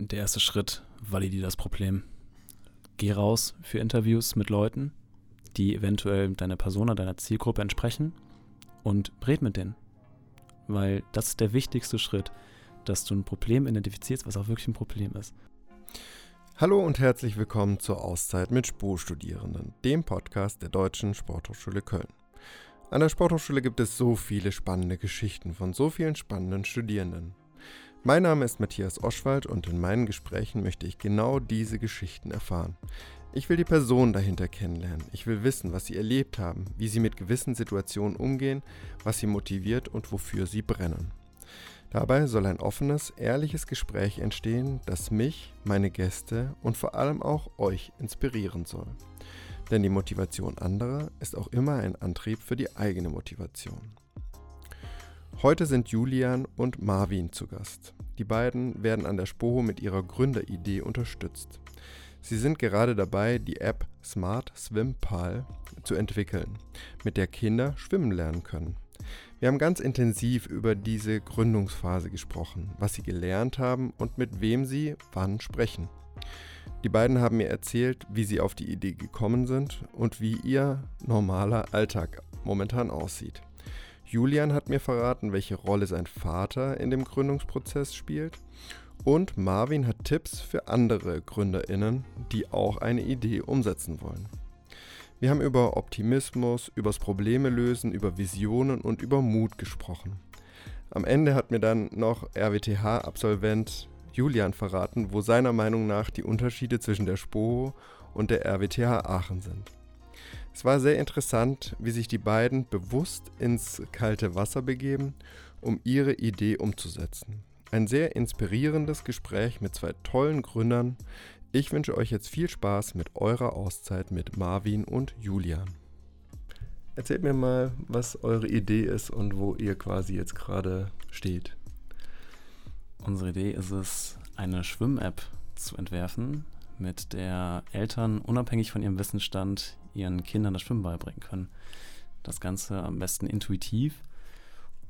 Der erste Schritt, validiere das Problem. Geh raus für Interviews mit Leuten, die eventuell deiner Persona, deiner Zielgruppe entsprechen und red mit denen. Weil das ist der wichtigste Schritt, dass du ein Problem identifizierst, was auch wirklich ein Problem ist. Hallo und herzlich willkommen zur Auszeit mit Spurstudierenden, dem Podcast der Deutschen Sporthochschule Köln. An der Sporthochschule gibt es so viele spannende Geschichten von so vielen spannenden Studierenden. Mein Name ist Matthias Oschwald und in meinen Gesprächen möchte ich genau diese Geschichten erfahren. Ich will die Person dahinter kennenlernen. Ich will wissen, was sie erlebt haben, wie sie mit gewissen Situationen umgehen, was sie motiviert und wofür sie brennen. Dabei soll ein offenes, ehrliches Gespräch entstehen, das mich, meine Gäste und vor allem auch euch inspirieren soll. Denn die Motivation anderer ist auch immer ein Antrieb für die eigene Motivation. Heute sind Julian und Marvin zu Gast. Die beiden werden an der Spoho mit ihrer Gründeridee unterstützt. Sie sind gerade dabei, die App Smart Swim Pal zu entwickeln, mit der Kinder schwimmen lernen können. Wir haben ganz intensiv über diese Gründungsphase gesprochen, was sie gelernt haben und mit wem sie wann sprechen. Die beiden haben mir erzählt, wie sie auf die Idee gekommen sind und wie ihr normaler Alltag momentan aussieht. Julian hat mir verraten, welche Rolle sein Vater in dem Gründungsprozess spielt. Und Marvin hat Tipps für andere Gründerinnen, die auch eine Idee umsetzen wollen. Wir haben über Optimismus, übers Probleme lösen, über Visionen und über Mut gesprochen. Am Ende hat mir dann noch RWTH-Absolvent Julian verraten, wo seiner Meinung nach die Unterschiede zwischen der SPO und der RWTH Aachen sind. Es war sehr interessant, wie sich die beiden bewusst ins kalte Wasser begeben, um ihre Idee umzusetzen. Ein sehr inspirierendes Gespräch mit zwei tollen Gründern. Ich wünsche euch jetzt viel Spaß mit eurer Auszeit mit Marvin und Julian. Erzählt mir mal, was eure Idee ist und wo ihr quasi jetzt gerade steht. Unsere Idee ist es, eine Schwimm-App zu entwerfen, mit der Eltern unabhängig von ihrem Wissensstand ihren Kindern das Schwimmen beibringen können. Das Ganze am besten intuitiv.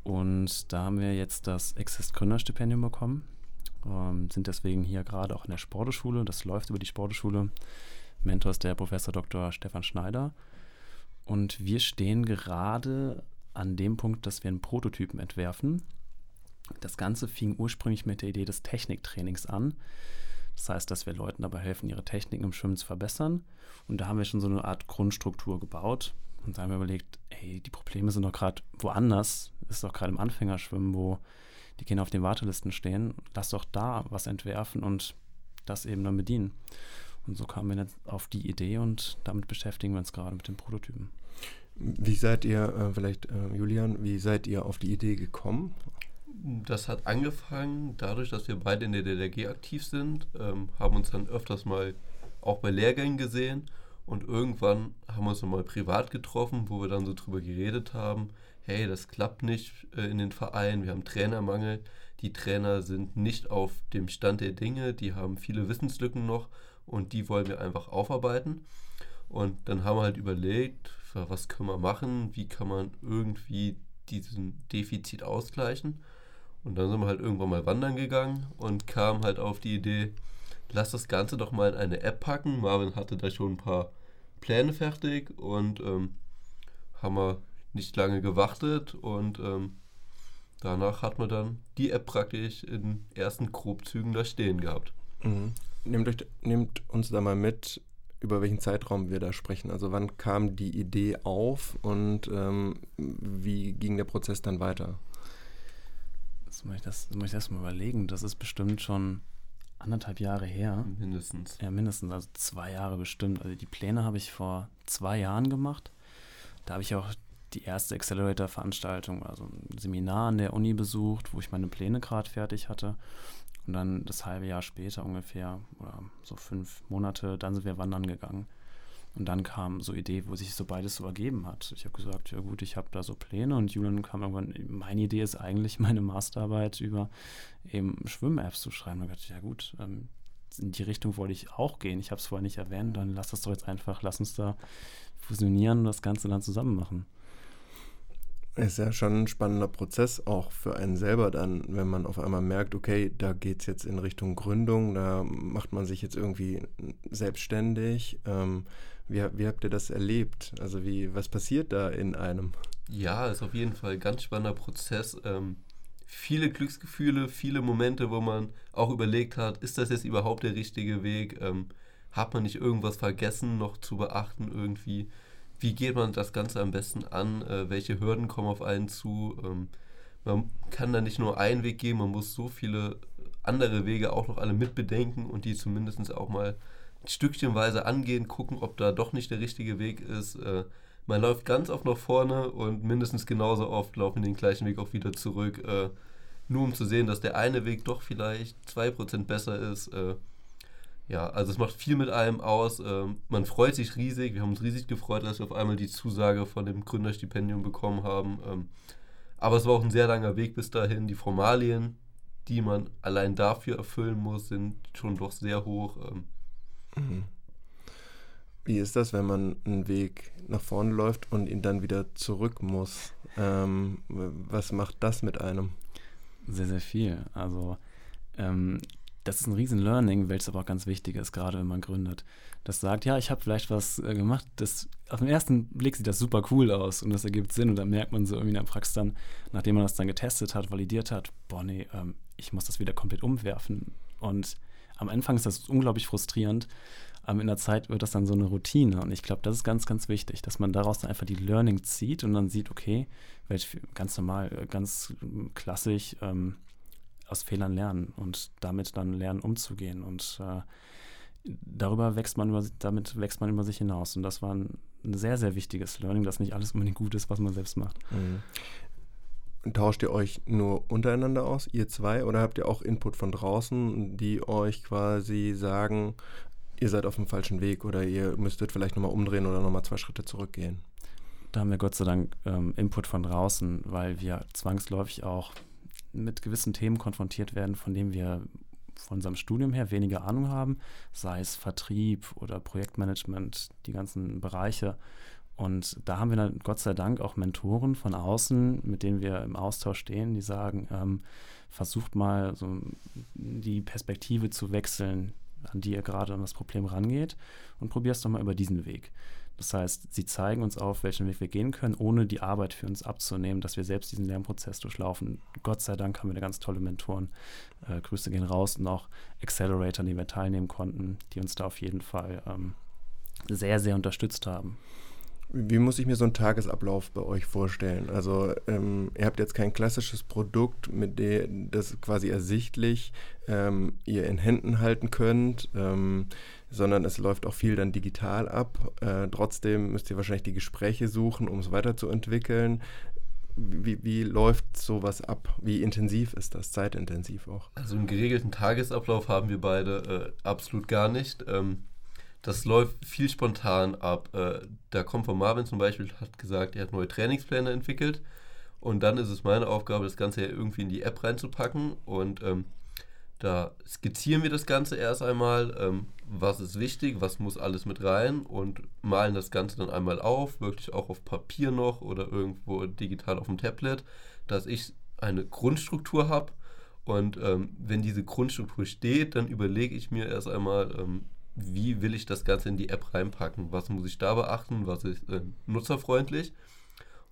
Und da haben wir jetzt das Exist Gründerstipendium bekommen. Ähm, sind deswegen hier gerade auch in der Sporteschule. Das läuft über die Sporteschule. Mentor ist der Professor Dr. Stefan Schneider. Und wir stehen gerade an dem Punkt, dass wir einen Prototypen entwerfen. Das Ganze fing ursprünglich mit der Idee des Techniktrainings an. Das heißt, dass wir Leuten dabei helfen, ihre Techniken im Schwimmen zu verbessern. Und da haben wir schon so eine Art Grundstruktur gebaut. Und da haben wir überlegt, ey, die Probleme sind doch gerade woanders. Ist doch gerade im Anfängerschwimmen, wo die Kinder auf den Wartelisten stehen. Lass doch da was entwerfen und das eben dann bedienen. Und so kamen wir jetzt auf die Idee und damit beschäftigen wir uns gerade mit den Prototypen. Wie seid ihr, äh, vielleicht äh, Julian, wie seid ihr auf die Idee gekommen? Das hat angefangen dadurch, dass wir beide in der DLRG aktiv sind, ähm, haben uns dann öfters mal auch bei Lehrgängen gesehen und irgendwann haben wir uns nochmal privat getroffen, wo wir dann so drüber geredet haben, hey, das klappt nicht äh, in den Vereinen, wir haben Trainermangel, die Trainer sind nicht auf dem Stand der Dinge, die haben viele Wissenslücken noch und die wollen wir einfach aufarbeiten. Und dann haben wir halt überlegt, was können wir machen, wie kann man irgendwie diesen Defizit ausgleichen. Und dann sind wir halt irgendwann mal wandern gegangen und kamen halt auf die Idee, lass das Ganze doch mal in eine App packen. Marvin hatte da schon ein paar Pläne fertig und ähm, haben wir nicht lange gewartet und ähm, danach hat man dann die App praktisch in ersten Grobzügen da stehen gehabt. Mhm. Nehmt, euch, nehmt uns da mal mit, über welchen Zeitraum wir da sprechen. Also wann kam die Idee auf und ähm, wie ging der Prozess dann weiter? Das muss ich, das, muss ich erst mal überlegen. Das ist bestimmt schon anderthalb Jahre her. Mindestens. Ja, mindestens, also zwei Jahre bestimmt. Also die Pläne habe ich vor zwei Jahren gemacht. Da habe ich auch die erste Accelerator-Veranstaltung, also ein Seminar an der Uni besucht, wo ich meine Pläne gerade fertig hatte. Und dann das halbe Jahr später ungefähr, oder so fünf Monate, dann sind wir wandern gegangen. Und dann kam so Idee, wo sich so beides so ergeben hat. Ich habe gesagt, ja gut, ich habe da so Pläne und Julian kam irgendwann, meine Idee ist eigentlich meine Masterarbeit über eben Schwimm-Apps zu schreiben. Und ich dachte, ja gut, ähm, in die Richtung wollte ich auch gehen. Ich habe es vorher nicht erwähnt, dann lass das doch jetzt einfach, lass uns da fusionieren und das Ganze dann zusammen machen. Ist ja schon ein spannender Prozess, auch für einen selber dann, wenn man auf einmal merkt, okay, da geht es jetzt in Richtung Gründung, da macht man sich jetzt irgendwie selbstständig. Ähm, wie, wie habt ihr das erlebt? Also wie, was passiert da in einem? Ja, ist auf jeden Fall ein ganz spannender Prozess. Ähm, viele Glücksgefühle, viele Momente, wo man auch überlegt hat, ist das jetzt überhaupt der richtige Weg? Ähm, hat man nicht irgendwas vergessen noch zu beachten irgendwie? Wie geht man das Ganze am besten an? Äh, welche Hürden kommen auf einen zu? Ähm, man kann da nicht nur einen Weg gehen, man muss so viele andere Wege auch noch alle mitbedenken und die zumindest auch mal stückchenweise angehen, gucken, ob da doch nicht der richtige Weg ist. Äh, man läuft ganz oft nach vorne und mindestens genauso oft laufen den gleichen Weg auch wieder zurück, äh, nur um zu sehen, dass der eine Weg doch vielleicht 2% besser ist. Äh, ja, also es macht viel mit einem aus. Ähm, man freut sich riesig. Wir haben uns riesig gefreut, dass wir auf einmal die Zusage von dem Gründerstipendium bekommen haben. Ähm, aber es war auch ein sehr langer Weg bis dahin. Die Formalien, die man allein dafür erfüllen muss, sind schon doch sehr hoch. Ähm. Wie ist das, wenn man einen Weg nach vorne läuft und ihn dann wieder zurück muss? Ähm, was macht das mit einem? Sehr, sehr viel. Also ähm, das ist ein riesen Learning, welches aber auch ganz wichtig ist, gerade wenn man gründet. Das sagt, ja, ich habe vielleicht was äh, gemacht, das auf den ersten Blick sieht das super cool aus und das ergibt Sinn und dann merkt man so irgendwie in der Praxis dann, nachdem man das dann getestet hat, validiert hat, boah nee, ähm, ich muss das wieder komplett umwerfen. Und am Anfang ist das unglaublich frustrierend, aber in der Zeit wird das dann so eine Routine. Und ich glaube, das ist ganz, ganz wichtig, dass man daraus dann einfach die Learning zieht und dann sieht, okay, welch, ganz normal, äh, ganz klassisch ähm, aus Fehlern lernen und damit dann lernen, umzugehen. Und äh, darüber wächst man über, damit wächst man über sich hinaus. Und das war ein, ein sehr, sehr wichtiges Learning, dass nicht alles unbedingt gut ist, was man selbst macht. Mhm. Tauscht ihr euch nur untereinander aus, ihr zwei, oder habt ihr auch Input von draußen, die euch quasi sagen, ihr seid auf dem falschen Weg oder ihr müsstet vielleicht nochmal umdrehen oder nochmal zwei Schritte zurückgehen? Da haben wir Gott sei Dank ähm, Input von draußen, weil wir zwangsläufig auch mit gewissen Themen konfrontiert werden, von denen wir von unserem Studium her weniger Ahnung haben, sei es Vertrieb oder Projektmanagement, die ganzen Bereiche. Und da haben wir dann Gott sei Dank auch Mentoren von außen, mit denen wir im Austausch stehen, die sagen, ähm, versucht mal so die Perspektive zu wechseln, an die ihr gerade an das Problem rangeht und probiert es doch mal über diesen Weg. Das heißt, sie zeigen uns auf, welchen Weg wir gehen können, ohne die Arbeit für uns abzunehmen, dass wir selbst diesen Lernprozess durchlaufen. Gott sei Dank haben wir da ganz tolle Mentoren. Äh, Grüße gehen raus und auch Accelerator, denen wir teilnehmen konnten, die uns da auf jeden Fall ähm, sehr, sehr unterstützt haben. Wie muss ich mir so einen Tagesablauf bei euch vorstellen? Also ähm, ihr habt jetzt kein klassisches Produkt, mit dem das quasi ersichtlich ähm, ihr in Händen halten könnt, ähm, sondern es läuft auch viel dann digital ab. Äh, trotzdem müsst ihr wahrscheinlich die Gespräche suchen, um es weiterzuentwickeln. Wie, wie, läuft sowas ab? Wie intensiv ist das? Zeitintensiv auch? Also einen geregelten Tagesablauf haben wir beide äh, absolut gar nicht. Das läuft viel spontan ab. Äh, da kommt von Marvin zum Beispiel, hat gesagt, er hat neue Trainingspläne entwickelt. Und dann ist es meine Aufgabe, das Ganze irgendwie in die App reinzupacken. Und ähm, da skizzieren wir das Ganze erst einmal, ähm, was ist wichtig, was muss alles mit rein und malen das Ganze dann einmal auf, wirklich auch auf Papier noch oder irgendwo digital auf dem Tablet, dass ich eine Grundstruktur habe. Und ähm, wenn diese Grundstruktur steht, dann überlege ich mir erst einmal, ähm, wie will ich das Ganze in die App reinpacken? Was muss ich da beachten? Was ist äh, nutzerfreundlich?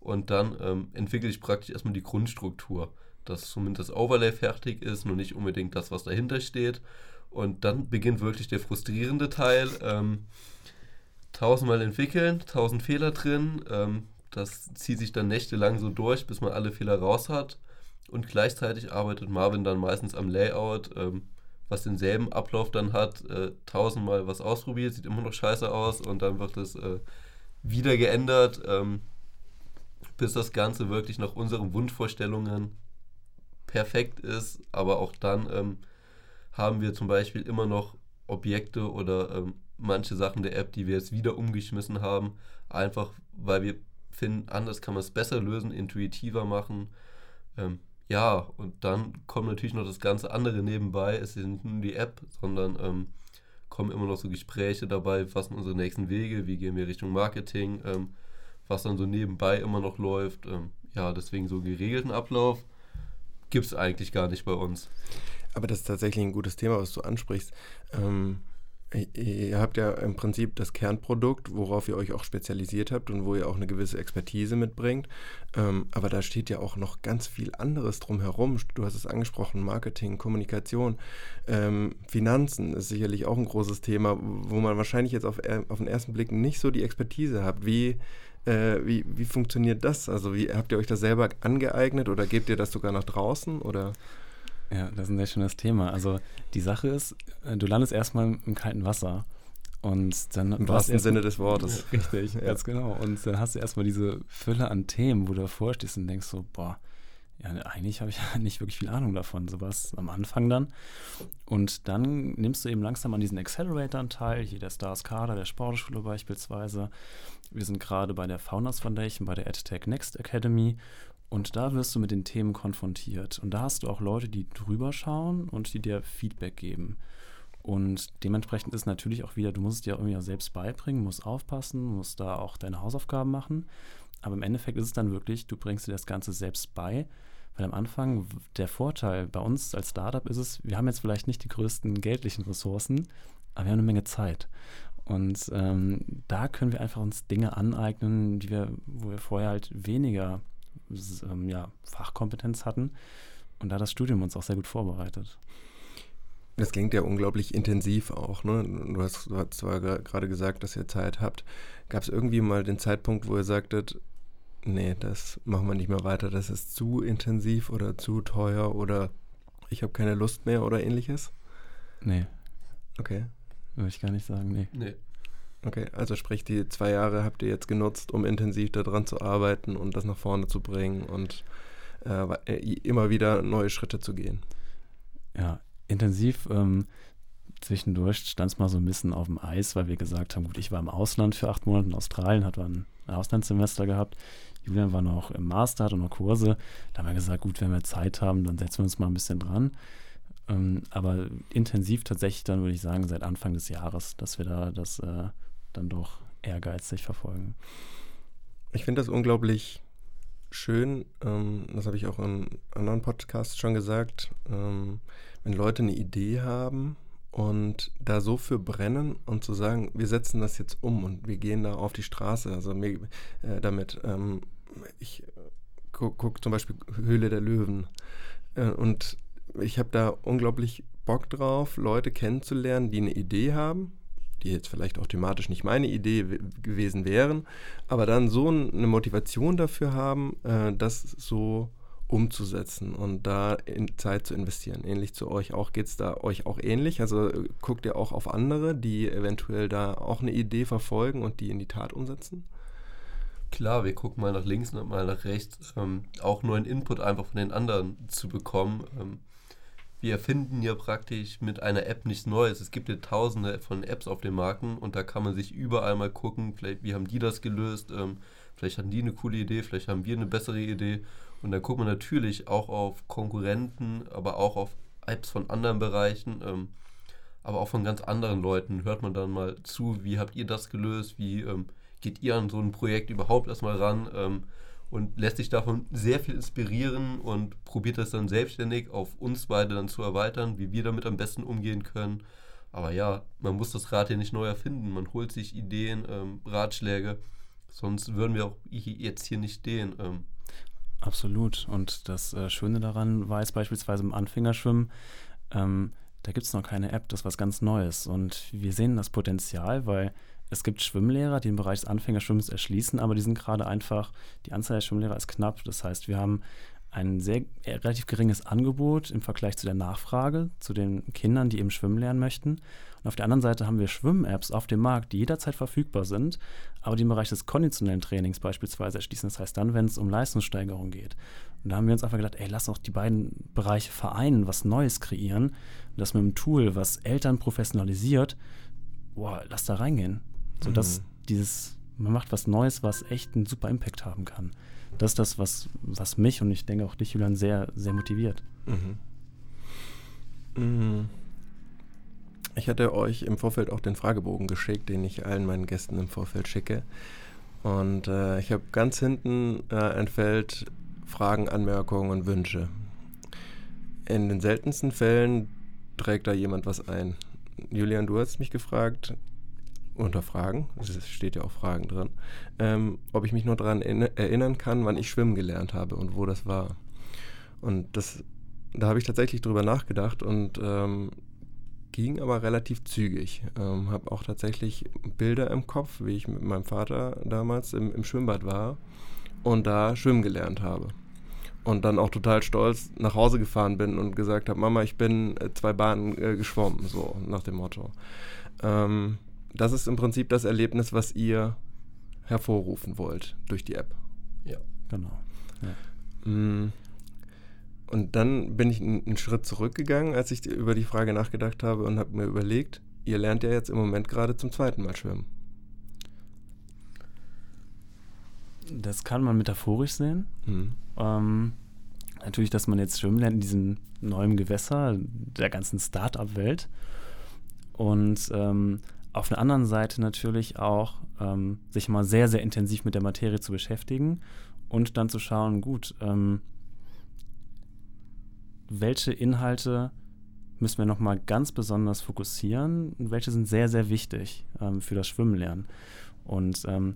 Und dann ähm, entwickle ich praktisch erstmal die Grundstruktur, dass zumindest das Overlay fertig ist, nur nicht unbedingt das, was dahinter steht. Und dann beginnt wirklich der frustrierende Teil. Ähm, tausendmal entwickeln, tausend Fehler drin. Ähm, das zieht sich dann nächtelang so durch, bis man alle Fehler raus hat. Und gleichzeitig arbeitet Marvin dann meistens am Layout. Ähm, was denselben Ablauf dann hat, äh, tausendmal was ausprobiert, sieht immer noch scheiße aus und dann wird es äh, wieder geändert, ähm, bis das Ganze wirklich nach unseren Wunschvorstellungen perfekt ist. Aber auch dann ähm, haben wir zum Beispiel immer noch Objekte oder ähm, manche Sachen der App, die wir jetzt wieder umgeschmissen haben, einfach weil wir finden, anders kann man es besser lösen, intuitiver machen. Ja, und dann kommt natürlich noch das ganze andere nebenbei. Es ist nicht nur die App, sondern ähm, kommen immer noch so Gespräche dabei, was sind unsere nächsten Wege, wie gehen wir Richtung Marketing, ähm, was dann so nebenbei immer noch läuft. Ähm, ja, deswegen so geregelten Ablauf gibt es eigentlich gar nicht bei uns. Aber das ist tatsächlich ein gutes Thema, was du ansprichst. Ähm, Ihr habt ja im Prinzip das Kernprodukt, worauf ihr euch auch spezialisiert habt und wo ihr auch eine gewisse Expertise mitbringt. Ähm, aber da steht ja auch noch ganz viel anderes drumherum. Du hast es angesprochen, Marketing, Kommunikation, ähm, Finanzen ist sicherlich auch ein großes Thema, wo man wahrscheinlich jetzt auf, auf den ersten Blick nicht so die Expertise hat. Wie, äh, wie, wie funktioniert das? Also wie habt ihr euch das selber angeeignet oder gebt ihr das sogar nach draußen? Oder? Ja, das ist ein sehr schönes Thema. Also die Sache ist, äh, du landest erstmal im kalten Wasser. Und dann Im wahrsten Sinne des Wortes. Richtig, ja. ganz genau. Und dann hast du erstmal diese Fülle an Themen, wo du davor stehst und denkst so, boah, ja, eigentlich habe ich ja nicht wirklich viel Ahnung davon, sowas am Anfang dann. Und dann nimmst du eben langsam an diesen Accelerator teil, hier der Stars Kader, der Sportschule beispielsweise. Wir sind gerade bei der Founders Foundation, bei der EdTech Next Academy und da wirst du mit den Themen konfrontiert. Und da hast du auch Leute, die drüber schauen und die dir Feedback geben. Und dementsprechend ist natürlich auch wieder, du musst es dir irgendwie auch selbst beibringen, musst aufpassen, musst da auch deine Hausaufgaben machen. Aber im Endeffekt ist es dann wirklich, du bringst dir das Ganze selbst bei. Weil am Anfang der Vorteil bei uns als Startup ist es, wir haben jetzt vielleicht nicht die größten geldlichen Ressourcen, aber wir haben eine Menge Zeit. Und ähm, da können wir einfach uns Dinge aneignen, die wir, wo wir vorher halt weniger ähm, ja, Fachkompetenz hatten und da das Studium uns auch sehr gut vorbereitet. Das klingt ja unglaublich intensiv auch. Ne? Du, hast, du hast zwar gerade gesagt, dass ihr Zeit habt. Gab es irgendwie mal den Zeitpunkt, wo ihr sagtet, nee, das machen wir nicht mehr weiter, das ist zu intensiv oder zu teuer oder ich habe keine Lust mehr oder ähnliches? Nee. Okay. Würde ich gar nicht sagen, nee. Nee. Okay, also sprich, die zwei Jahre habt ihr jetzt genutzt, um intensiv daran zu arbeiten und das nach vorne zu bringen und äh, äh immer wieder neue Schritte zu gehen. Ja, intensiv. Ähm, zwischendurch stand es mal so ein bisschen auf dem Eis, weil wir gesagt haben, gut, ich war im Ausland für acht Monate in Australien, hatte ein Auslandssemester gehabt. Julian war noch im Master, hatte noch Kurse. Da haben wir gesagt, gut, wenn wir Zeit haben, dann setzen wir uns mal ein bisschen dran. Ähm, aber intensiv tatsächlich dann, würde ich sagen, seit Anfang des Jahres, dass wir da das äh, dann doch ehrgeizig verfolgen. Ich finde das unglaublich schön, ähm, das habe ich auch in anderen Podcasts schon gesagt, ähm, wenn Leute eine Idee haben und da so für brennen und zu sagen, wir setzen das jetzt um und wir gehen da auf die Straße, also äh, damit. Ähm, ich gucke guck zum Beispiel Höhle der Löwen äh, und ich habe da unglaublich Bock drauf, Leute kennenzulernen, die eine Idee haben die jetzt vielleicht auch thematisch nicht meine Idee gewesen wären, aber dann so eine Motivation dafür haben, äh, das so umzusetzen und da in Zeit zu investieren. Ähnlich zu euch auch geht es da euch auch ähnlich. Also äh, guckt ihr auch auf andere, die eventuell da auch eine Idee verfolgen und die in die Tat umsetzen? Klar, wir gucken mal nach links und mal nach rechts, ähm, auch neuen Input einfach von den anderen zu bekommen. Ähm, wir erfinden ja praktisch mit einer App nichts Neues. Es gibt ja tausende von Apps auf den Marken und da kann man sich überall mal gucken, vielleicht wie haben die das gelöst, ähm, vielleicht hatten die eine coole Idee, vielleicht haben wir eine bessere Idee. Und dann guckt man natürlich auch auf Konkurrenten, aber auch auf Apps von anderen Bereichen, ähm, aber auch von ganz anderen Leuten. Hört man dann mal zu, wie habt ihr das gelöst, wie ähm, geht ihr an so ein Projekt überhaupt erstmal ran? Und lässt sich davon sehr viel inspirieren und probiert das dann selbstständig auf uns beide dann zu erweitern, wie wir damit am besten umgehen können. Aber ja, man muss das Rad hier nicht neu erfinden. Man holt sich Ideen, ähm, Ratschläge. Sonst würden wir auch jetzt hier nicht stehen. Ähm. Absolut. Und das äh, Schöne daran war jetzt beispielsweise im Anfängerschwimmen, ähm, da gibt es noch keine App, das ist was ganz Neues. Und wir sehen das Potenzial, weil es gibt Schwimmlehrer, die den Bereich des Anfängerschwimmens erschließen, aber die sind gerade einfach, die Anzahl der Schwimmlehrer ist knapp. Das heißt, wir haben ein sehr äh, relativ geringes Angebot im Vergleich zu der Nachfrage, zu den Kindern, die eben schwimmen lernen möchten. Und auf der anderen Seite haben wir Schwimm-Apps auf dem Markt, die jederzeit verfügbar sind, aber die im Bereich des konditionellen Trainings beispielsweise erschließen. Das heißt dann, wenn es um Leistungssteigerung geht. Und da haben wir uns einfach gedacht, ey, lass doch die beiden Bereiche vereinen, was Neues kreieren. Und das mit einem Tool, was Eltern professionalisiert, boah, lass da reingehen. So dass mhm. dieses, man macht was Neues, was echt einen super Impact haben kann. Das ist das, was, was mich und ich denke auch dich, Julian, sehr, sehr motiviert. Mhm. Mhm. Ich hatte euch im Vorfeld auch den Fragebogen geschickt, den ich allen meinen Gästen im Vorfeld schicke. Und äh, ich habe ganz hinten äh, ein Feld Fragen, Anmerkungen und Wünsche. In den seltensten Fällen trägt da jemand was ein. Julian, du hast mich gefragt, unter Fragen, es steht ja auch Fragen drin, ähm, ob ich mich nur daran erinnern kann, wann ich schwimmen gelernt habe und wo das war. Und das, da habe ich tatsächlich drüber nachgedacht und ähm, ging aber relativ zügig. Ähm, habe auch tatsächlich Bilder im Kopf, wie ich mit meinem Vater damals im, im Schwimmbad war und da schwimmen gelernt habe und dann auch total stolz nach Hause gefahren bin und gesagt habe, Mama, ich bin äh, zwei Bahnen äh, geschwommen, so nach dem Motto. Ähm, das ist im Prinzip das Erlebnis, was ihr hervorrufen wollt durch die App. Ja, genau. Ja. Mm. Und dann bin ich einen Schritt zurückgegangen, als ich über die Frage nachgedacht habe und habe mir überlegt, ihr lernt ja jetzt im Moment gerade zum zweiten Mal schwimmen. Das kann man metaphorisch sehen. Mhm. Ähm, natürlich, dass man jetzt schwimmen lernt in diesem neuen Gewässer der ganzen Start-up-Welt. Und ähm, auf der anderen Seite natürlich auch ähm, sich mal sehr, sehr intensiv mit der Materie zu beschäftigen und dann zu schauen, gut, ähm, welche Inhalte müssen wir nochmal ganz besonders fokussieren und welche sind sehr, sehr wichtig ähm, für das Schwimmenlernen. Und ähm,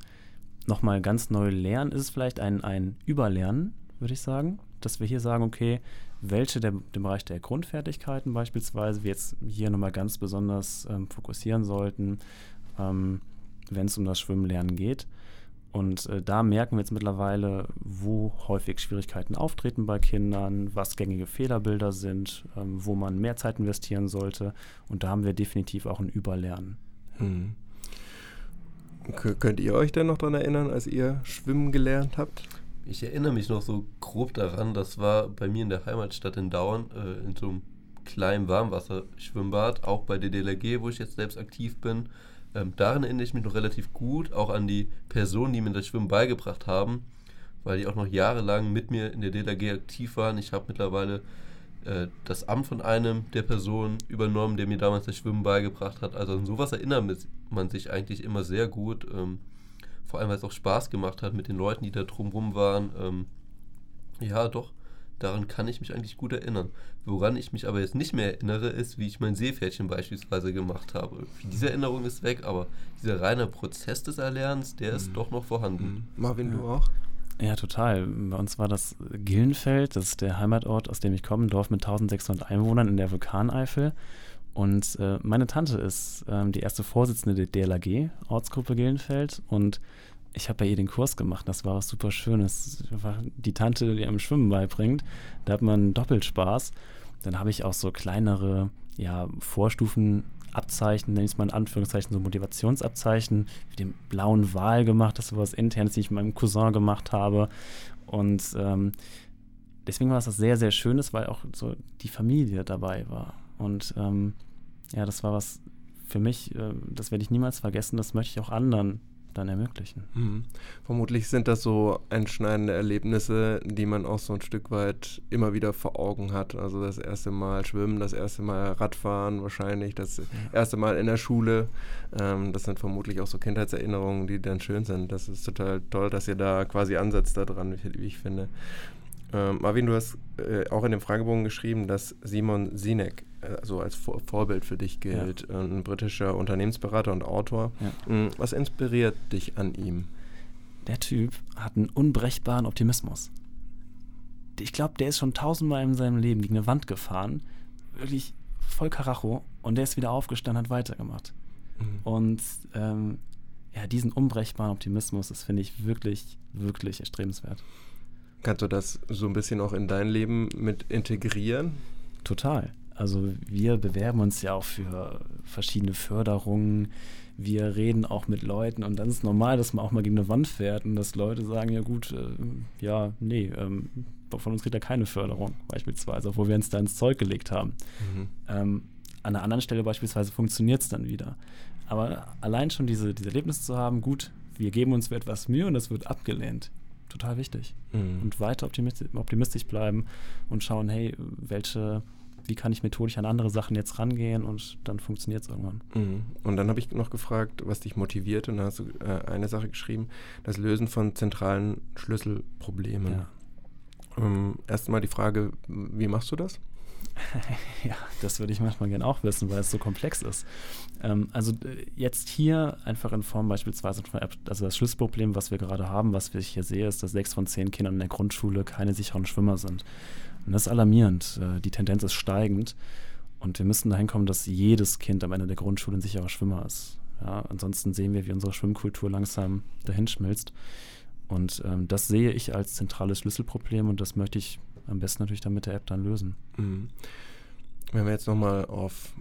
nochmal ganz neu lernen ist vielleicht ein, ein Überlernen, würde ich sagen, dass wir hier sagen, okay, welche der, dem Bereich der Grundfertigkeiten beispielsweise wir jetzt hier nochmal ganz besonders ähm, fokussieren sollten, ähm, wenn es um das Schwimmenlernen geht. Und äh, da merken wir jetzt mittlerweile, wo häufig Schwierigkeiten auftreten bei Kindern, was gängige Fehlerbilder sind, ähm, wo man mehr Zeit investieren sollte. Und da haben wir definitiv auch ein Überlernen. Hm. Könnt ihr euch denn noch daran erinnern, als ihr Schwimmen gelernt habt? Ich erinnere mich noch so grob daran, das war bei mir in der Heimatstadt in Dauern, äh, in so einem kleinen Warmwasserschwimmbad, auch bei der DLRG, wo ich jetzt selbst aktiv bin. Ähm, daran erinnere ich mich noch relativ gut, auch an die Personen, die mir das Schwimmen beigebracht haben, weil die auch noch jahrelang mit mir in der DLRG aktiv waren. Ich habe mittlerweile äh, das Amt von einem der Personen übernommen, der mir damals das Schwimmen beigebracht hat. Also an sowas erinnert man sich eigentlich immer sehr gut. Ähm, vor allem, weil es auch Spaß gemacht hat mit den Leuten, die da drumherum waren. Ähm, ja, doch, daran kann ich mich eigentlich gut erinnern. Woran ich mich aber jetzt nicht mehr erinnere, ist, wie ich mein Seepferdchen beispielsweise gemacht habe. Diese Erinnerung ist weg, aber dieser reine Prozess des Erlernens, der ist mhm. doch noch vorhanden. Mhm. Marvin, ja. du auch? Ja, total. Bei uns war das Gillenfeld, das ist der Heimatort, aus dem ich komme, ein Dorf mit 1600 Einwohnern in der Vulkaneifel. Und äh, meine Tante ist äh, die erste Vorsitzende der DLAG, Ortsgruppe Gillenfeld. Und ich habe bei ihr den Kurs gemacht. Das war was super Schönes. die Tante, die einem Schwimmen beibringt. Da hat man doppelt Spaß. Dann habe ich auch so kleinere ja, Vorstufenabzeichen, nenne ich es mal in Anführungszeichen, so Motivationsabzeichen, wie den blauen Wal gemacht. Das war was internes, die ich mit meinem Cousin gemacht habe. Und ähm, deswegen war es das sehr, sehr Schönes, weil auch so die Familie dabei war. Und ähm, ja, das war was für mich, äh, das werde ich niemals vergessen, das möchte ich auch anderen dann ermöglichen. Mhm. Vermutlich sind das so einschneidende Erlebnisse, die man auch so ein Stück weit immer wieder vor Augen hat. Also das erste Mal Schwimmen, das erste Mal Radfahren wahrscheinlich, das ja. erste Mal in der Schule. Ähm, das sind vermutlich auch so Kindheitserinnerungen, die dann schön sind. Das ist total toll, dass ihr da quasi ansetzt daran, wie ich finde. Ähm, Marvin, du hast äh, auch in dem Fragebogen geschrieben, dass Simon Sinek äh, so als Vor Vorbild für dich gilt, ja. ein britischer Unternehmensberater und Autor. Ja. Mm, was inspiriert dich an ihm? Der Typ hat einen unbrechbaren Optimismus. Ich glaube, der ist schon tausendmal in seinem Leben gegen eine Wand gefahren, wirklich voll Karacho, und der ist wieder aufgestanden, hat weitergemacht. Mhm. Und ähm, ja, diesen unbrechbaren Optimismus, das finde ich wirklich, wirklich erstrebenswert. Kannst du das so ein bisschen auch in dein Leben mit integrieren? Total. Also wir bewerben uns ja auch für verschiedene Förderungen. Wir reden auch mit Leuten und dann ist es normal, dass man auch mal gegen eine Wand fährt und dass Leute sagen, ja gut, äh, ja, nee, ähm, von uns kriegt er keine Förderung beispielsweise, obwohl wir uns da ins Zeug gelegt haben. Mhm. Ähm, an einer anderen Stelle beispielsweise funktioniert es dann wieder. Aber allein schon diese, diese Erlebnisse zu haben, gut, wir geben uns für etwas Mühe und das wird abgelehnt total wichtig. Mhm. Und weiter optimistisch, optimistisch bleiben und schauen, hey, welche, wie kann ich methodisch an andere Sachen jetzt rangehen und dann funktioniert es irgendwann. Mhm. Und dann habe ich noch gefragt, was dich motiviert und da hast du äh, eine Sache geschrieben, das Lösen von zentralen Schlüsselproblemen. Ja. Ähm, Erstmal die Frage, wie machst du das? ja, das würde ich manchmal gerne auch wissen, weil es so komplex ist. Ähm, also äh, jetzt hier einfach in Form beispielsweise von App, also das Schlüsselproblem, was wir gerade haben, was ich hier sehe, ist, dass sechs von zehn Kindern in der Grundschule keine sicheren Schwimmer sind. Und das ist alarmierend. Äh, die Tendenz ist steigend. Und wir müssen dahin kommen, dass jedes Kind am Ende der Grundschule ein sicherer Schwimmer ist. Ja, ansonsten sehen wir, wie unsere Schwimmkultur langsam dahin schmilzt. Und ähm, das sehe ich als zentrales Schlüsselproblem und das möchte ich am besten natürlich dann mit der App dann lösen. Mhm. Wenn wir jetzt nochmal auf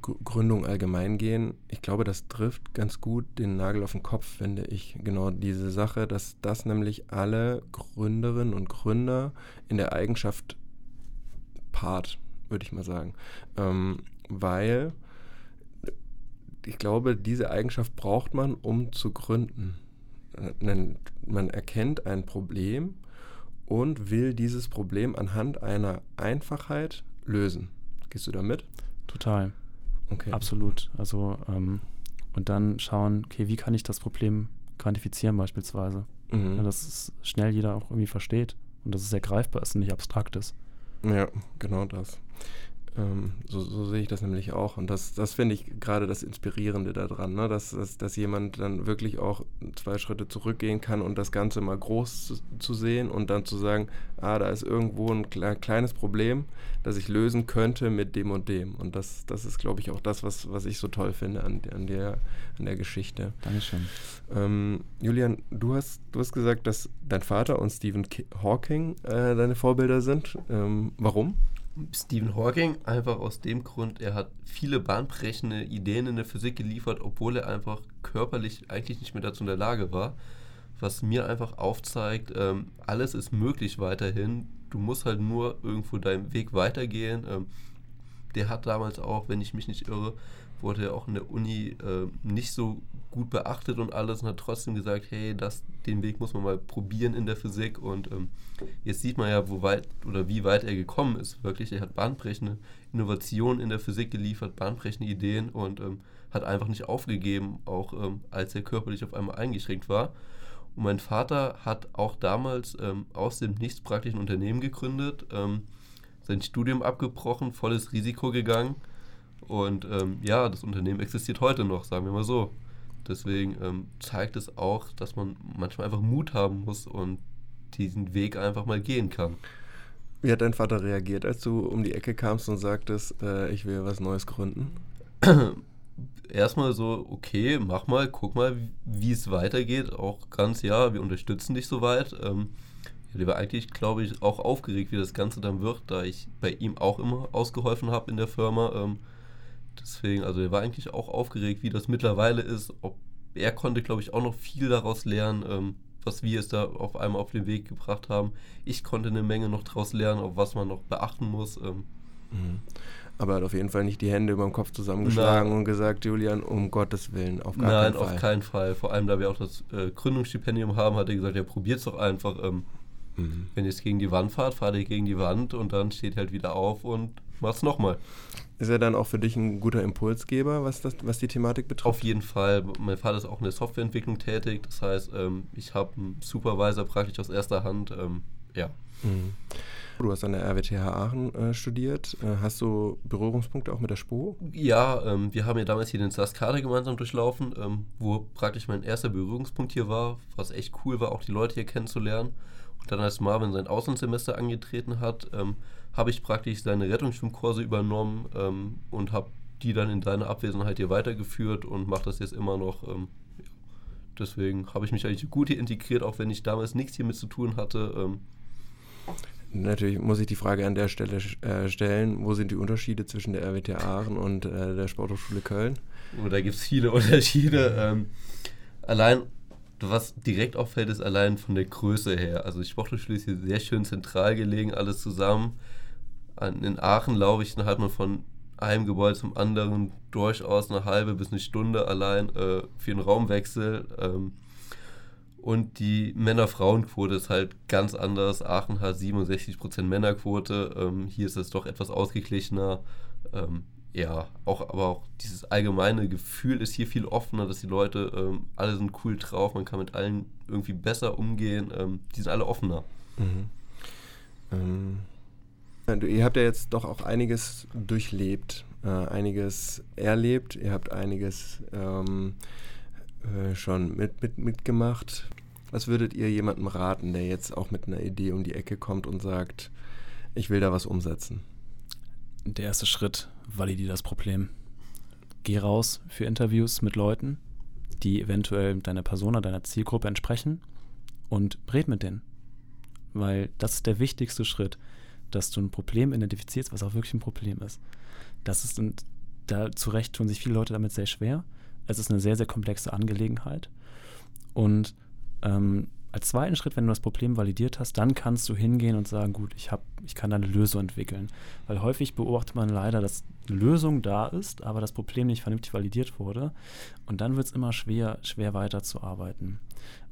Gründung allgemein gehen, ich glaube, das trifft ganz gut den Nagel auf den Kopf, finde ich. Genau diese Sache, dass das nämlich alle Gründerinnen und Gründer in der Eigenschaft paart, würde ich mal sagen. Ähm, weil ich glaube, diese Eigenschaft braucht man, um zu gründen. Man erkennt ein Problem und will dieses Problem anhand einer Einfachheit lösen. Gehst du damit? Total. Okay. Absolut. Also ähm, und dann schauen, okay, wie kann ich das Problem quantifizieren beispielsweise? Mhm. Ja, dass es schnell jeder auch irgendwie versteht und dass es sehr greifbar ist und nicht abstrakt ist. Ja, genau das. Ähm, so, so, sehe ich das nämlich auch. Und das, das finde ich gerade das Inspirierende daran, ne? dass, dass, dass jemand dann wirklich auch zwei Schritte zurückgehen kann und das Ganze mal groß zu, zu sehen und dann zu sagen, ah, da ist irgendwo ein kleines Problem, das ich lösen könnte mit dem und dem. Und das, das ist, glaube ich, auch das, was, was ich so toll finde an, an, der, an der Geschichte. Dankeschön. Ähm, Julian, du hast, du hast gesagt, dass dein Vater und Stephen Hawking äh, deine Vorbilder sind. Ähm, warum? Stephen Hawking einfach aus dem Grund, er hat viele bahnbrechende Ideen in der Physik geliefert, obwohl er einfach körperlich eigentlich nicht mehr dazu in der Lage war. Was mir einfach aufzeigt, ähm, alles ist möglich weiterhin. Du musst halt nur irgendwo deinen Weg weitergehen. Ähm, der hat damals auch, wenn ich mich nicht irre, wurde er auch in der Uni äh, nicht so gut beachtet und alles und hat trotzdem gesagt, hey, das, den Weg muss man mal probieren in der Physik und ähm, jetzt sieht man ja, wo weit oder wie weit er gekommen ist. Wirklich, er hat bahnbrechende Innovationen in der Physik geliefert, bahnbrechende Ideen und ähm, hat einfach nicht aufgegeben, auch ähm, als er körperlich auf einmal eingeschränkt war. Und mein Vater hat auch damals ähm, aus dem Nichts praktisch ein Unternehmen gegründet, ähm, sein Studium abgebrochen, volles Risiko gegangen und ähm, ja, das Unternehmen existiert heute noch, sagen wir mal so. Deswegen ähm, zeigt es auch, dass man manchmal einfach Mut haben muss und diesen Weg einfach mal gehen kann. Wie hat dein Vater reagiert, als du um die Ecke kamst und sagtest, äh, ich will was Neues gründen? Erstmal so, okay, mach mal, guck mal, wie es weitergeht. Auch ganz, ja, wir unterstützen dich soweit. Ähm, ja, der war eigentlich, glaube ich, auch aufgeregt, wie das Ganze dann wird, da ich bei ihm auch immer ausgeholfen habe in der Firma. Ähm, Deswegen, also er war eigentlich auch aufgeregt, wie das mittlerweile ist. Ob, er konnte, glaube ich, auch noch viel daraus lernen, ähm, was wir es da auf einmal auf den Weg gebracht haben. Ich konnte eine Menge noch daraus lernen, auf was man noch beachten muss. Ähm. Mhm. Aber er hat auf jeden Fall nicht die Hände über dem Kopf zusammengeschlagen Nein. und gesagt, Julian, um Gottes Willen, auf gar Nein, keinen Fall. Nein, auf keinen Fall. Vor allem, da wir auch das äh, Gründungsstipendium haben, hat er gesagt, ja, probiert's doch einfach. Ähm, mhm. Wenn ihr es gegen die Wand fahrt, fahrt ihr gegen die Wand und dann steht halt wieder auf und macht's nochmal. Ist er dann auch für dich ein guter Impulsgeber, was, das, was die Thematik betrifft? Auf jeden Fall. Mein Vater ist auch in der Softwareentwicklung tätig. Das heißt, ähm, ich habe einen Supervisor praktisch aus erster Hand. Ähm, ja. Mhm. Du hast an der RWTH Aachen äh, studiert. Äh, hast du Berührungspunkte auch mit der SPO? Ja, ähm, wir haben ja damals hier den SAS-Kader gemeinsam durchlaufen, ähm, wo praktisch mein erster Berührungspunkt hier war, was echt cool war, auch die Leute hier kennenzulernen. Und dann, als Marvin sein Auslandssemester angetreten hat, ähm, habe ich praktisch seine Rettungsschwimmkurse übernommen ähm, und habe die dann in seiner Abwesenheit hier weitergeführt und mache das jetzt immer noch. Ähm. Deswegen habe ich mich eigentlich gut hier integriert, auch wenn ich damals nichts hiermit zu tun hatte. Ähm. Natürlich muss ich die Frage an der Stelle äh, stellen, wo sind die Unterschiede zwischen der RWT Aachen und äh, der Sporthochschule Köln? Oh, da gibt es viele Unterschiede. Ähm, allein was direkt auffällt, ist allein von der Größe her. Also die Sporthochschule ist hier sehr schön zentral gelegen, alles zusammen in Aachen laufe ich, dann hat man von einem Gebäude zum anderen durchaus eine halbe bis eine Stunde allein äh, für einen Raumwechsel. Ähm, und die Männer-Frauen-Quote ist halt ganz anders. Aachen hat 67% Männerquote. Ähm, hier ist es doch etwas ausgeglichener. Ähm, ja, auch, aber auch dieses allgemeine Gefühl ist hier viel offener, dass die Leute, ähm, alle sind cool drauf, man kann mit allen irgendwie besser umgehen. Ähm, die sind alle offener. Mhm. Ihr habt ja jetzt doch auch einiges durchlebt, äh, einiges erlebt, ihr habt einiges ähm, äh, schon mit, mit, mitgemacht. Was würdet ihr jemandem raten, der jetzt auch mit einer Idee um die Ecke kommt und sagt, ich will da was umsetzen? Der erste Schritt, validiere das Problem. Geh raus für Interviews mit Leuten, die eventuell deiner Persona, deiner Zielgruppe entsprechen und red mit denen. Weil das ist der wichtigste Schritt, dass du ein Problem identifizierst, was auch wirklich ein Problem ist. Das ist, und da zu Recht tun sich viele Leute damit sehr schwer. Es ist eine sehr, sehr komplexe Angelegenheit. Und ähm, als zweiten Schritt, wenn du das Problem validiert hast, dann kannst du hingehen und sagen, gut, ich, hab, ich kann da eine Lösung entwickeln. Weil häufig beobachtet man leider, dass eine Lösung da ist, aber das Problem nicht vernünftig validiert wurde. Und dann wird es immer schwer, schwer weiterzuarbeiten.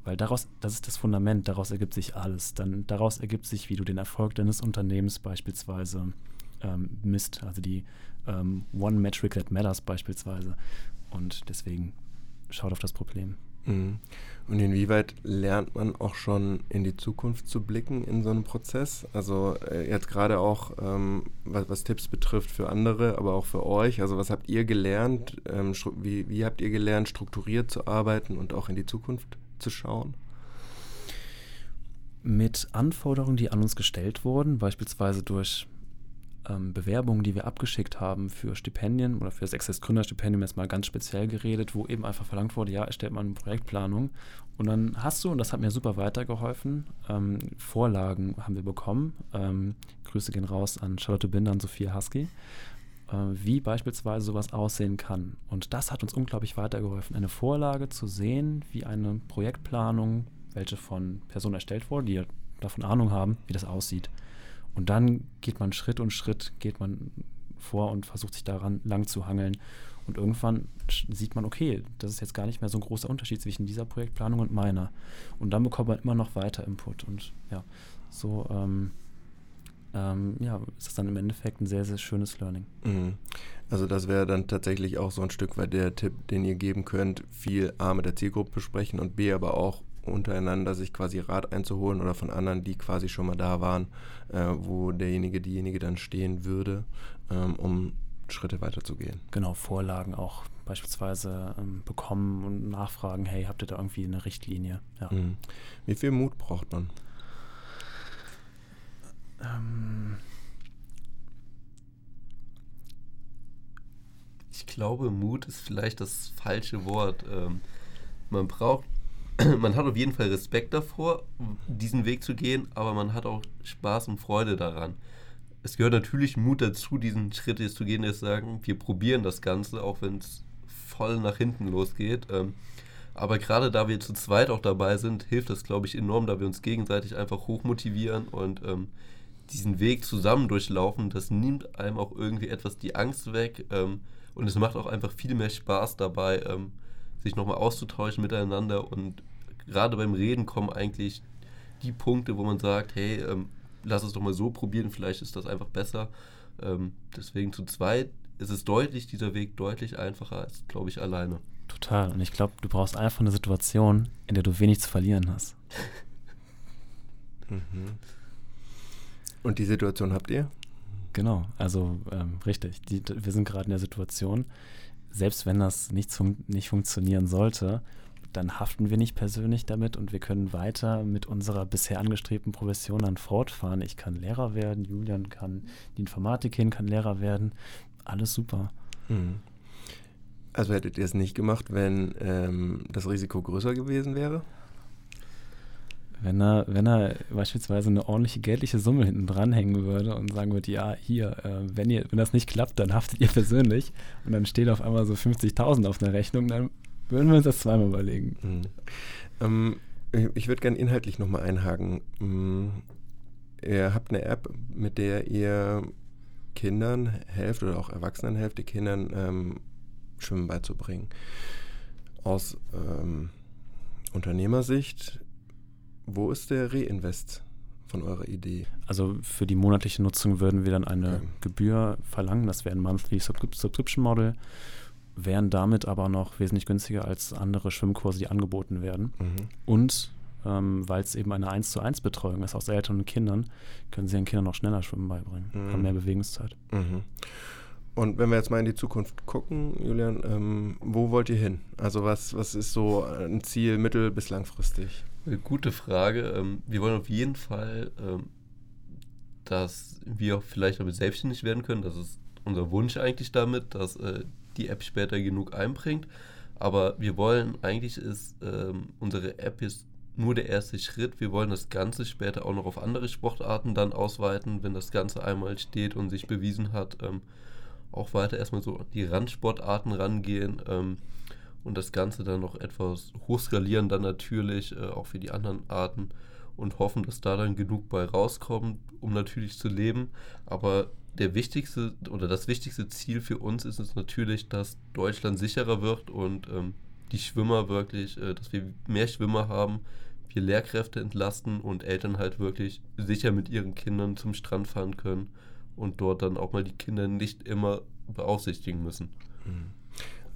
Weil daraus, das ist das Fundament, daraus ergibt sich alles. Dann daraus ergibt sich, wie du den Erfolg deines Unternehmens beispielsweise ähm, misst. Also die ähm, One Metric That Matters beispielsweise. Und deswegen schaut auf das Problem. Mhm. Und inwieweit lernt man auch schon in die Zukunft zu blicken in so einem Prozess? Also äh, jetzt gerade auch, ähm, was, was, Tipps betrifft für andere, aber auch für euch. Also was habt ihr gelernt? Ähm, wie, wie habt ihr gelernt, strukturiert zu arbeiten und auch in die Zukunft zu schauen? Mit Anforderungen, die an uns gestellt wurden, beispielsweise durch ähm, Bewerbungen, die wir abgeschickt haben für Stipendien oder für das Access Gründerstipendium jetzt mal ganz speziell geredet, wo eben einfach verlangt wurde, ja, erstellt mal eine Projektplanung. Und dann hast du, und das hat mir super weitergeholfen, ähm, Vorlagen haben wir bekommen. Ähm, Grüße gehen raus an Charlotte Binder und Sophia Husky wie beispielsweise sowas aussehen kann. Und das hat uns unglaublich weitergeholfen, eine Vorlage zu sehen, wie eine Projektplanung, welche von Personen erstellt wurde, die davon Ahnung haben, wie das aussieht. Und dann geht man Schritt und Schritt, geht man vor und versucht sich daran lang zu hangeln. Und irgendwann sieht man, okay, das ist jetzt gar nicht mehr so ein großer Unterschied zwischen dieser Projektplanung und meiner. Und dann bekommt man immer noch weiter Input. Und ja, so ähm, ähm, ja, ist das dann im Endeffekt ein sehr, sehr schönes Learning. Mhm. Also das wäre dann tatsächlich auch so ein Stück weit der Tipp, den ihr geben könnt, viel A mit der Zielgruppe besprechen und B aber auch untereinander sich quasi Rat einzuholen oder von anderen, die quasi schon mal da waren, äh, wo derjenige, diejenige dann stehen würde, ähm, um Schritte weiterzugehen. Genau, Vorlagen auch beispielsweise ähm, bekommen und nachfragen, hey, habt ihr da irgendwie eine Richtlinie? Ja. Mhm. Wie viel Mut braucht man? Ähm ich glaube, Mut ist vielleicht das falsche Wort. Ähm, man braucht man hat auf jeden Fall Respekt davor, diesen Weg zu gehen, aber man hat auch Spaß und Freude daran. Es gehört natürlich Mut dazu, diesen Schritt jetzt zu gehen, jetzt sagen, wir probieren das Ganze, auch wenn es voll nach hinten losgeht. Ähm, aber gerade da wir zu zweit auch dabei sind, hilft das, glaube ich, enorm, da wir uns gegenseitig einfach hochmotivieren und ähm, diesen Weg zusammen durchlaufen. Das nimmt einem auch irgendwie etwas die Angst weg ähm, und es macht auch einfach viel mehr Spaß dabei sich nochmal auszutauschen miteinander und gerade beim Reden kommen eigentlich die Punkte, wo man sagt, hey, ähm, lass es doch mal so probieren, vielleicht ist das einfach besser. Ähm, deswegen zu zweit ist es deutlich, dieser Weg deutlich einfacher als, glaube ich, alleine. Total. Und ich glaube, du brauchst einfach eine Situation, in der du wenig zu verlieren hast. mhm. Und die Situation habt ihr? Genau, also ähm, richtig. Die, wir sind gerade in der Situation, selbst wenn das nicht, fun nicht funktionieren sollte, dann haften wir nicht persönlich damit und wir können weiter mit unserer bisher angestrebten Profession dann fortfahren. Ich kann Lehrer werden, Julian kann die Informatik hin, kann Lehrer werden. Alles super. Mhm. Also hättet ihr es nicht gemacht, wenn ähm, das Risiko größer gewesen wäre? Wenn er, wenn er beispielsweise eine ordentliche geldliche Summe hinten dranhängen würde und sagen würde, ja, hier, äh, wenn, ihr, wenn das nicht klappt, dann haftet ihr persönlich und dann steht auf einmal so 50.000 auf einer Rechnung, dann würden wir uns das zweimal überlegen. Mhm. Ähm, ich würde gerne inhaltlich nochmal einhaken. Mhm. Ihr habt eine App, mit der ihr Kindern helft oder auch Erwachsenen helft, die Kindern ähm, Schwimmen beizubringen. Aus ähm, Unternehmersicht wo ist der Reinvest von eurer Idee? Also für die monatliche Nutzung würden wir dann eine okay. Gebühr verlangen. Das wäre ein Monthly Subscription Model, wären damit aber noch wesentlich günstiger als andere Schwimmkurse, die angeboten werden. Mhm. Und ähm, weil es eben eine 1 zu 1 Betreuung ist aus Eltern und Kindern, können sie ihren Kindern noch schneller Schwimmen beibringen, mhm. haben mehr Bewegungszeit. Mhm. Und wenn wir jetzt mal in die Zukunft gucken, Julian, ähm, wo wollt ihr hin? Also was, was ist so ein Ziel mittel- bis langfristig? Gute Frage. Ähm, wir wollen auf jeden Fall, ähm, dass wir vielleicht damit selbstständig werden können. Das ist unser Wunsch eigentlich damit, dass äh, die App später genug einbringt. Aber wir wollen, eigentlich ist ähm, unsere App jetzt nur der erste Schritt. Wir wollen das Ganze später auch noch auf andere Sportarten dann ausweiten, wenn das Ganze einmal steht und sich bewiesen hat. Auch weiter erstmal so die Randsportarten rangehen und das Ganze dann noch etwas hochskalieren, dann natürlich äh, auch für die anderen Arten und hoffen, dass da dann genug bei rauskommt, um natürlich zu leben. Aber der wichtigste oder das wichtigste Ziel für uns ist es natürlich, dass Deutschland sicherer wird und ähm, die Schwimmer wirklich, äh, dass wir mehr Schwimmer haben, wir Lehrkräfte entlasten und Eltern halt wirklich sicher mit ihren Kindern zum Strand fahren können und dort dann auch mal die Kinder nicht immer beaufsichtigen müssen. Mhm.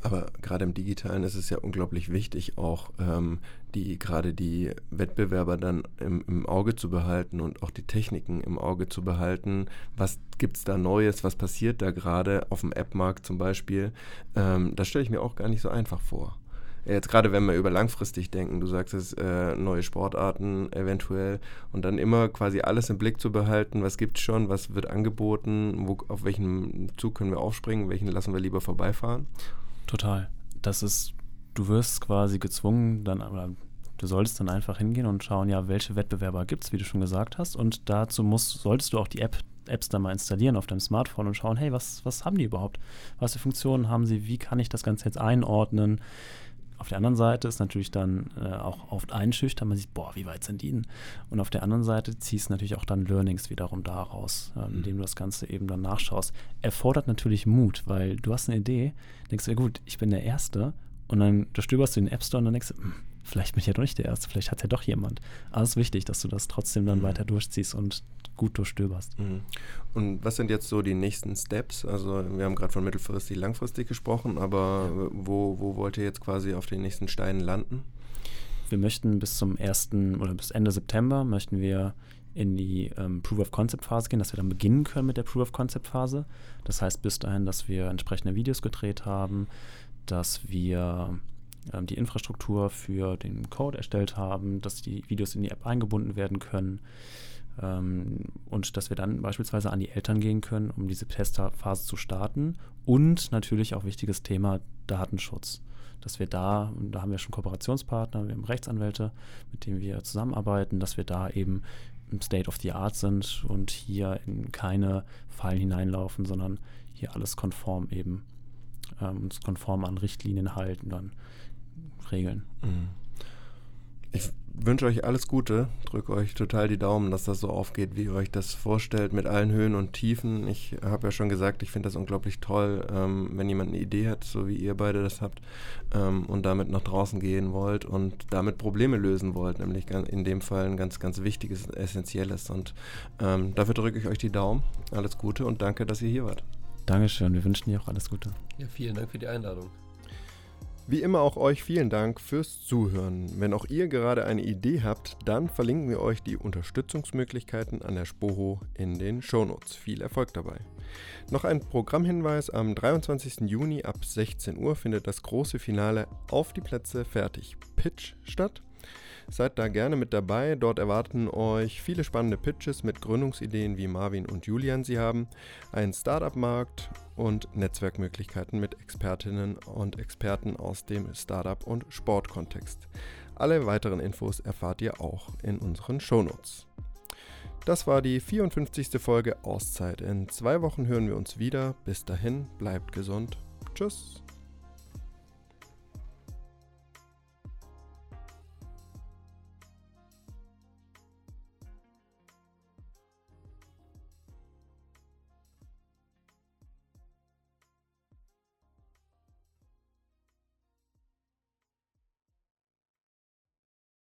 Aber gerade im Digitalen ist es ja unglaublich wichtig, auch ähm, die gerade die Wettbewerber dann im, im, Auge zu behalten und auch die Techniken im Auge zu behalten. Was gibt es da Neues? Was passiert da gerade auf dem App-Markt zum Beispiel? Ähm, das stelle ich mir auch gar nicht so einfach vor. Jetzt gerade, wenn wir über langfristig denken, du sagst es, äh, neue Sportarten eventuell und dann immer quasi alles im Blick zu behalten, was gibt es schon, was wird angeboten, wo, auf welchen Zug können wir aufspringen, welchen lassen wir lieber vorbeifahren. Total. Das ist, du wirst quasi gezwungen, dann, oder du solltest dann einfach hingehen und schauen, ja, welche Wettbewerber gibt es, wie du schon gesagt hast. Und dazu musst, solltest du auch die App Apps dann mal installieren auf deinem Smartphone und schauen, hey, was, was haben die überhaupt? Was für Funktionen haben sie? Wie kann ich das Ganze jetzt einordnen? Auf der anderen Seite ist natürlich dann äh, auch oft einschüchtern, man sieht, boah, wie weit sind die denn? Und auf der anderen Seite ziehst du natürlich auch dann Learnings wiederum daraus, äh, indem du das Ganze eben dann nachschaust. Erfordert natürlich Mut, weil du hast eine Idee, denkst du, ja gut, ich bin der Erste und dann du stöberst du in den App Store und dann denkst du, hm, vielleicht bin ich ja doch nicht der Erste, vielleicht hat ja doch jemand. Aber es ist wichtig, dass du das trotzdem dann mhm. weiter durchziehst und gut durchstöberst. Mhm. Und was sind jetzt so die nächsten Steps? Also wir haben gerade von mittelfristig, langfristig gesprochen, aber ja. wo, wo wollt ihr jetzt quasi auf den nächsten Steinen landen? Wir möchten bis zum 1. oder bis Ende September möchten wir in die ähm, Proof of Concept Phase gehen, dass wir dann beginnen können mit der Proof of Concept Phase. Das heißt bis dahin, dass wir entsprechende Videos gedreht haben, dass wir ähm, die Infrastruktur für den Code erstellt haben, dass die Videos in die App eingebunden werden können und dass wir dann beispielsweise an die Eltern gehen können, um diese Testphase zu starten. Und natürlich auch wichtiges Thema Datenschutz. Dass wir da, da haben wir schon Kooperationspartner, wir haben Rechtsanwälte, mit denen wir zusammenarbeiten, dass wir da eben im State of the Art sind und hier in keine Fallen hineinlaufen, sondern hier alles konform eben ähm, uns konform an Richtlinien halten, dann Regeln. Mhm. Ich wünsche euch alles Gute, drücke euch total die Daumen, dass das so aufgeht, wie ihr euch das vorstellt, mit allen Höhen und Tiefen. Ich habe ja schon gesagt, ich finde das unglaublich toll, ähm, wenn jemand eine Idee hat, so wie ihr beide das habt, ähm, und damit nach draußen gehen wollt und damit Probleme lösen wollt, nämlich in dem Fall ein ganz, ganz wichtiges, essentielles. Und ähm, dafür drücke ich euch die Daumen. Alles Gute und danke, dass ihr hier wart. Dankeschön, wir wünschen dir auch alles Gute. Ja, vielen Dank für die Einladung. Wie immer auch euch vielen Dank fürs Zuhören. Wenn auch ihr gerade eine Idee habt, dann verlinken wir euch die Unterstützungsmöglichkeiten an der Spoho in den Shownotes. Viel Erfolg dabei. Noch ein Programmhinweis: Am 23. Juni ab 16 Uhr findet das große Finale auf die Plätze fertig Pitch statt. Seid da gerne mit dabei. Dort erwarten euch viele spannende Pitches mit Gründungsideen, wie Marvin und Julian sie haben, einen Startup-Markt und Netzwerkmöglichkeiten mit Expertinnen und Experten aus dem Startup- und Sportkontext. Alle weiteren Infos erfahrt ihr auch in unseren Shownotes. Das war die 54. Folge Auszeit. In zwei Wochen hören wir uns wieder. Bis dahin, bleibt gesund. Tschüss.